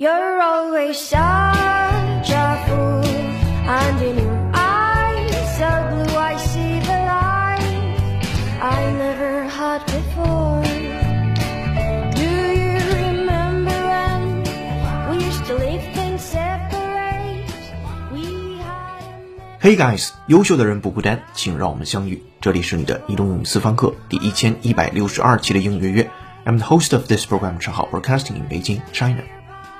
You're always such a fool, and in your eyes so blue I see the light I never had before. Do you remember when we used to live things separate? We had Hey guys，优秀的人不孤单，请让我们相遇。这里是你的移动用语私房课第一千一百六十二期的英语约约。I'm the host of this program，陈浩，broadcasting in Beijing, China。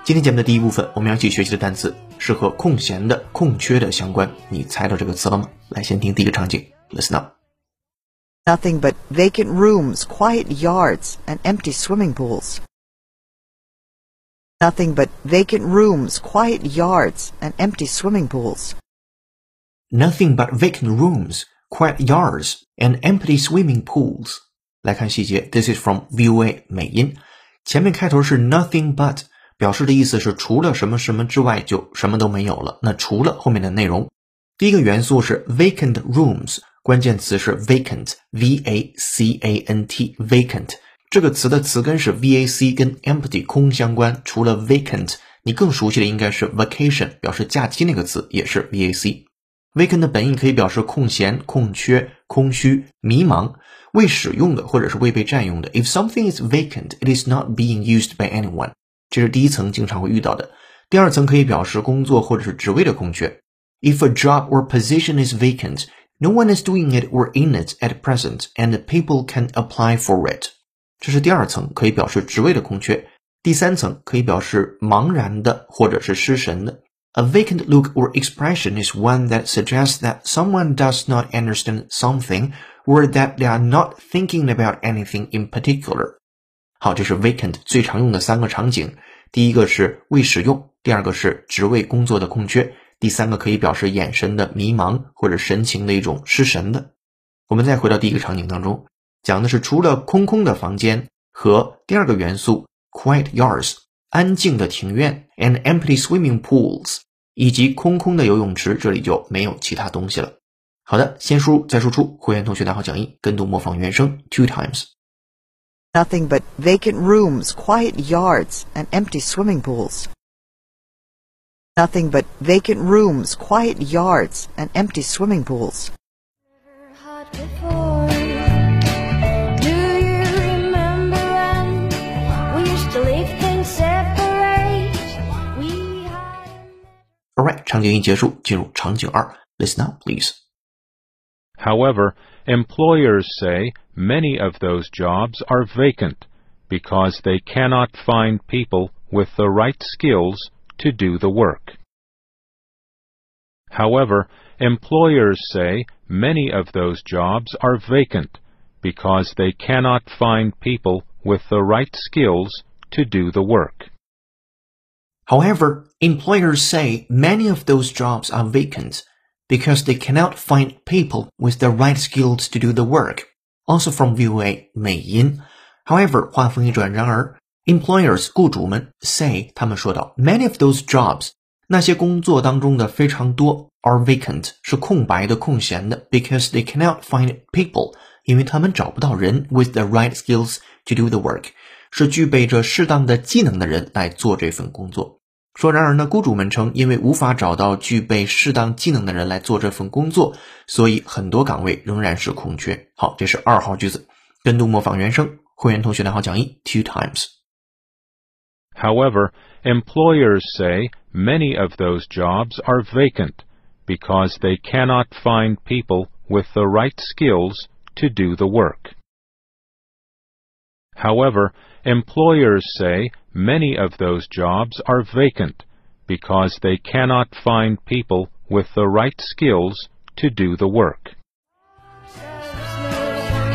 今天节目的第一部分，我们要一起学习的单词是和空闲的、空缺的相关。你猜到这个词了吗？来，先听第一个场景，Listen up。 Nothing but vacant rooms, quiet yards, and empty swimming pools. Nothing but vacant rooms, quiet yards, and empty swimming pools. Nothing but vacant rooms, quiet yards, and empty swimming pools。来看细节，This is from VOA 美音，前面开头是 nothing but， 表示的意思是除了什么什么之外就什么都没有了。那除了后面的内容，第一个元素是 vacant rooms，关键词是 vacant，v a c a n t，vacant 这个词的词根是 v a c，跟 empty 空相关。除了 vacant，你更熟悉的应该是 vacation，表示假期那个词也是 v a c。vacant 的本意可以表示空闲、空缺、空虚、迷茫、未使用的或者是未被占用的。If something is vacant, it is not being used by anyone。这是第一层经常会遇到的。第二层可以表示工作或者是职位的空缺。If a job or position is vacant, no one is doing it or in it at present, and people can apply for it。这是第二层，可以表示职位的空缺。第三层可以表示茫然的或者是失神的。A vacant look or expression is one that suggests that someone does not understand something or that they are not thinking about anything in particular. 好，这是 vacant 最常用的三个场景。第一个是未使用，第二个是职位工作的空缺，第三个可以表示眼神的迷茫或者神情的一种失神的。我们再回到第一个场景当中，讲的是除了空空的房间和第二个元素 quiet yards 安静的庭院 and empty swimming pools 以及空空的游泳池，这里就没有其他东西了。好的，先输入再输出，会员同学拿好讲义，跟读模仿原声 two times。Nothing but vacant rooms, quiet yards, and empty swimming pools. Nothing but vacant rooms, quiet yards, and empty swimming pools. never had before. Do you remember when we used to leave things separate? We had. Alright，场景一结束，进入场景二，Listen up, please. However, employers say many of those jobs are vacant because they cannot find people with the right skills to do the work. However, employers say many of those jobs are vacant because they cannot find people with the right skills to do the work. However, employers say many of those jobs are vacant because they cannot find people with the right skills to do the work. Also from VOA 美音。However，话锋一转，然而，employers 雇主们 say 他们说到 many of those jobs 那些工作当中的非常多 are vacant 是空白的、空闲的，because they cannot find people 因为他们找不到人 with the right skills to do the work 是具备着适当的技能的人来做这份工作。 说，然而呢，雇主们称，因为无法找到具备适当技能的人来做这份工作，所以很多岗位仍然是空缺。好，这是二号句子，跟读模仿原声，会员同学拿好讲义 two times。 However, employers say many of those jobs are vacant because they cannot find people with the right skills to do the work. However, employers say many of those jobs are vacant because they cannot find people with the right skills to do the work.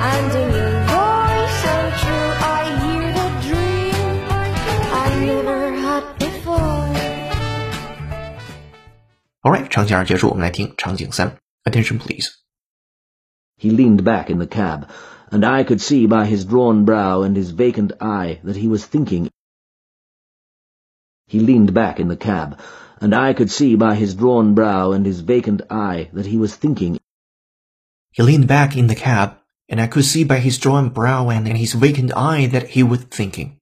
And in your voice so true, I hear the dream I never had before. Alright，场景二结束，我们来听场景三。Attention please。 He leaned back in the cab, and I could see by his drawn brow and his vacant eye that he was thinking. He leaned back in the cab, and I could see by his drawn brow and his vacant eye that he was thinking. He leaned back in the cab, and I could see by his drawn brow and his vacant eye that he was thinking.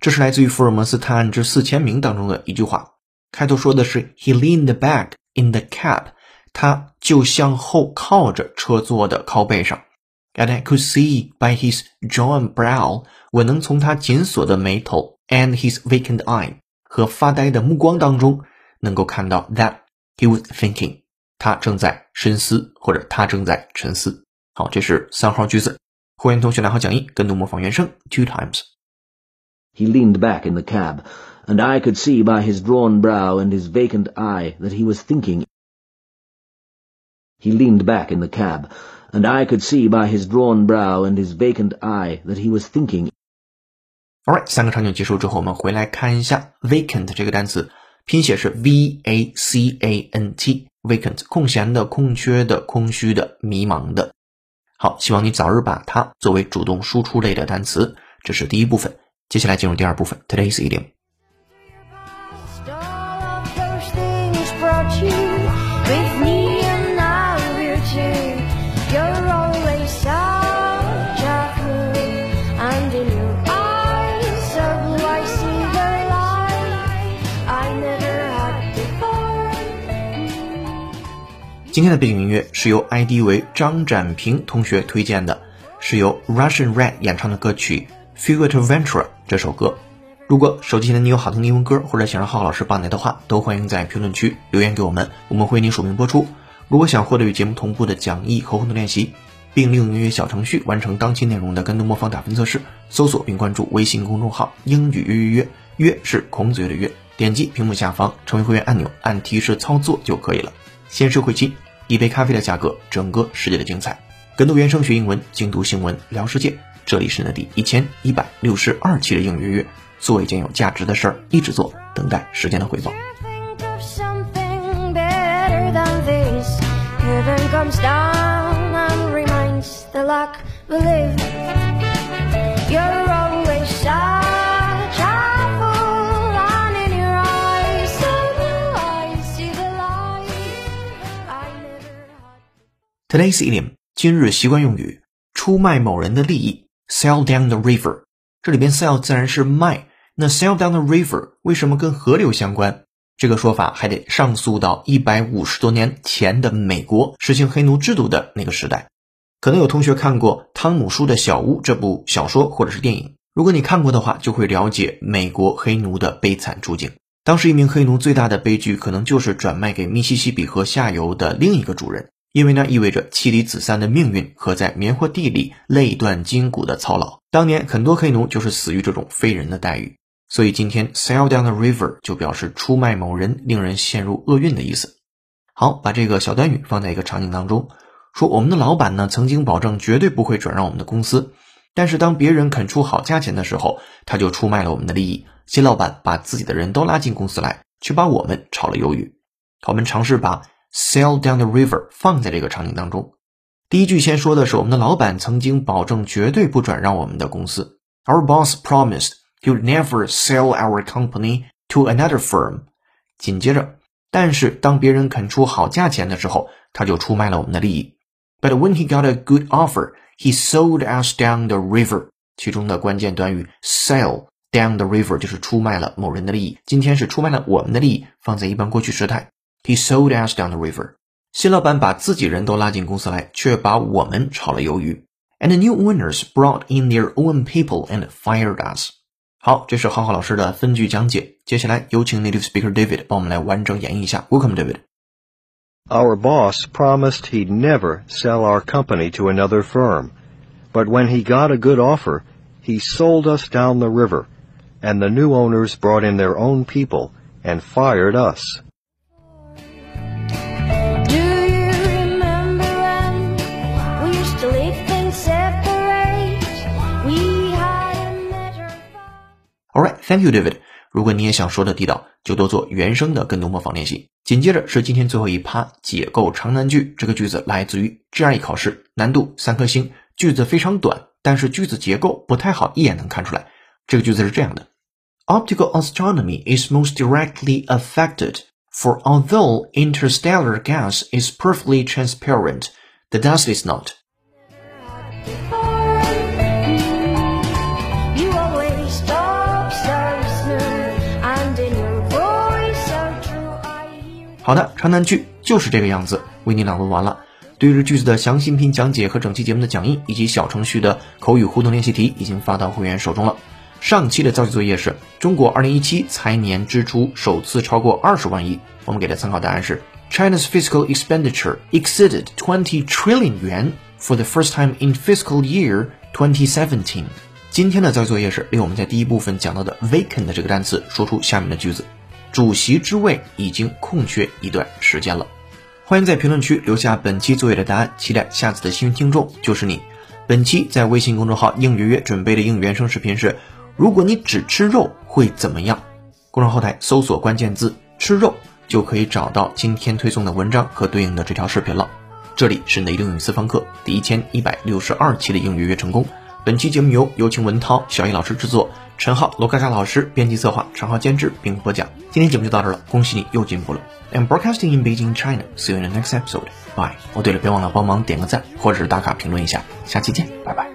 这是来自于福尔摩斯探案之四千名当中的一句话，开头说的是 He leaned back in the cab，他就向后靠着车座的靠背上。 And I could see by his drawn brow，我能从他紧锁的眉头 and his vacant eye 和发呆的目光当中，能够看到 that he was thinking，他正在深思或者他正在沉思。好，这是三号句子。欢迎同学拿好讲义，跟读模仿原声 two times。 He leaned back in the cab, and I could see by his drawn brow and his vacant eye that he was thinking. He leaned back in the cab, And I could see by his drawn brow and his vacant eye that he was thinking. All right，三个场景结束之后，我们回来看一下 vacant 这个单词，拼写是 v a c a n t，vacant 空闲的、空缺的、空虚的、迷茫的。好，希望你早日把它作为主动输出类的单词，这是第一部分。接下来进入第二部分，Today's idiom。今天的背景音乐是由 ID 为张展平同学推荐的，是由 Russian Red 演唱的歌曲《figuretoventure》这首歌。如果手机前的你有好听的英文歌，或者想让浩老师帮你的话，都欢迎在评论区留言给我们，我们会为您署名播出。如果想获得与节目同步的讲义和互动练习，并利用音乐小程序完成当期内容的跟读模仿打分测试，搜索并关注微信公众号“英语约约约”，约是孔子约的约，点击屏幕下方成为会员按钮，按提示操作就可以了。先是会期，一杯咖啡的价格，整个世界的精彩。跟读原声学英文，精读新闻聊世界。这里是你的第一千一百六十二期的英语约约，做一件有价值的事儿，一直做，等待时间的回报。Today's idiom 今日习惯用语，出卖某人的利益，sell down the river。这里边 sell 自然是卖，那 sell down the river 为什么跟河流相关？这个说法还得上溯到一百五十多年前的美国实行黑奴制度的那个时代。可能有同学看过汤姆叔的小屋这部小说或者是电影，如果你看过的话，就会了解美国黑奴的悲惨处境。当时一名黑奴最大的悲剧，可能就是转卖给密西西比河下游的另一个主人。因为那意味着妻离子散的命运和在棉花地里累断筋骨的操劳。当年很多黑奴就是死于这种非人的待遇，所以今天 sell down the river 就表示出卖某人，令人陷入厄运的意思。好，把这个小短语放在一个场景当中，说我们的老板呢曾经保证绝对不会转让我们的公司，但是当别人肯出好价钱的时候，他就出卖了我们的利益。新老板把自己的人都拉进公司来，却把我们炒了鱿鱼。我们尝试把 Sail down the river 放在这个场景当中。第一句先说的是我们的老板曾经保证绝对不转让我们的公司。Our boss promised he would never sell our company to another firm。紧接着，但是当别人肯出好价钱的时候，他就出卖了我们的利益。But when he got a good offer, he sold us down the river。其中的关键短语 sell down the river 就是出卖了某人的利益。今天是出卖了我们的利益，放在一般过去时态。He sold us down the river。新老板把自己人都拉进公司来，却把我们炒了鱿鱼。And the new owners brought in their own people and fired us。好，这是浩浩老师的分句讲解。接下来有请 native speaker David 帮我们来完整演绎一下。Welcome, David。 Our boss promised he'd never sell our company to another firm, but when he got a good offer, he sold us down the river, and the new owners brought in their own people and fired us. Thank you, David。如果你也想说的地道，就多做原声的跟读模仿练习。紧接着是今天最后一趴解构长难句。这个句子来自于 GRE 考试，难度三颗星，句子非常短，但是句子结构不太好，一眼能看出来。这个句子是这样的：Optical astronomy is most directly affected. For although interstellar gas is perfectly transparent, the dust is not. 好的，长难句就是这个样子，为你朗读完了。对于句子的详细音频讲解和整期节目的讲义以及小程序的口语互动练习题已经发到会员手中了。上期的造句作业是中国2017财年支出首次超过二十万亿，我们给的参考答案是 China's fiscal expenditure exceeded 20 trillion yuan for the first time in fiscal year 2017。今天的造句作业是利用我们在第一部分讲到的 vacant 这个单词，说出下面的句子：主席之位已经空缺一段时间了。欢迎在评论区留下本期作业的答案，期待下次的幸运听众就是你。本期在微信公众号“应约约”准备的应原声视频是：如果你只吃肉会怎么样？公众后台搜索关键字“吃肉”，就可以找到今天推送的文章和对应的这条视频了。这里是雷丁语私房课第一千一百六十二期的应约约成功。本期节目由有请文涛、小易老师制作，陈浩、罗卡莎老师编辑策划，陈浩监制并播讲。今天节目就到这了，恭喜你又进步了。I'm broadcasting in Beijing, China. See you in the next episode. Bye. 哦，对了，别忘了帮忙点个赞，或者是打卡评论一下。下期见，拜拜。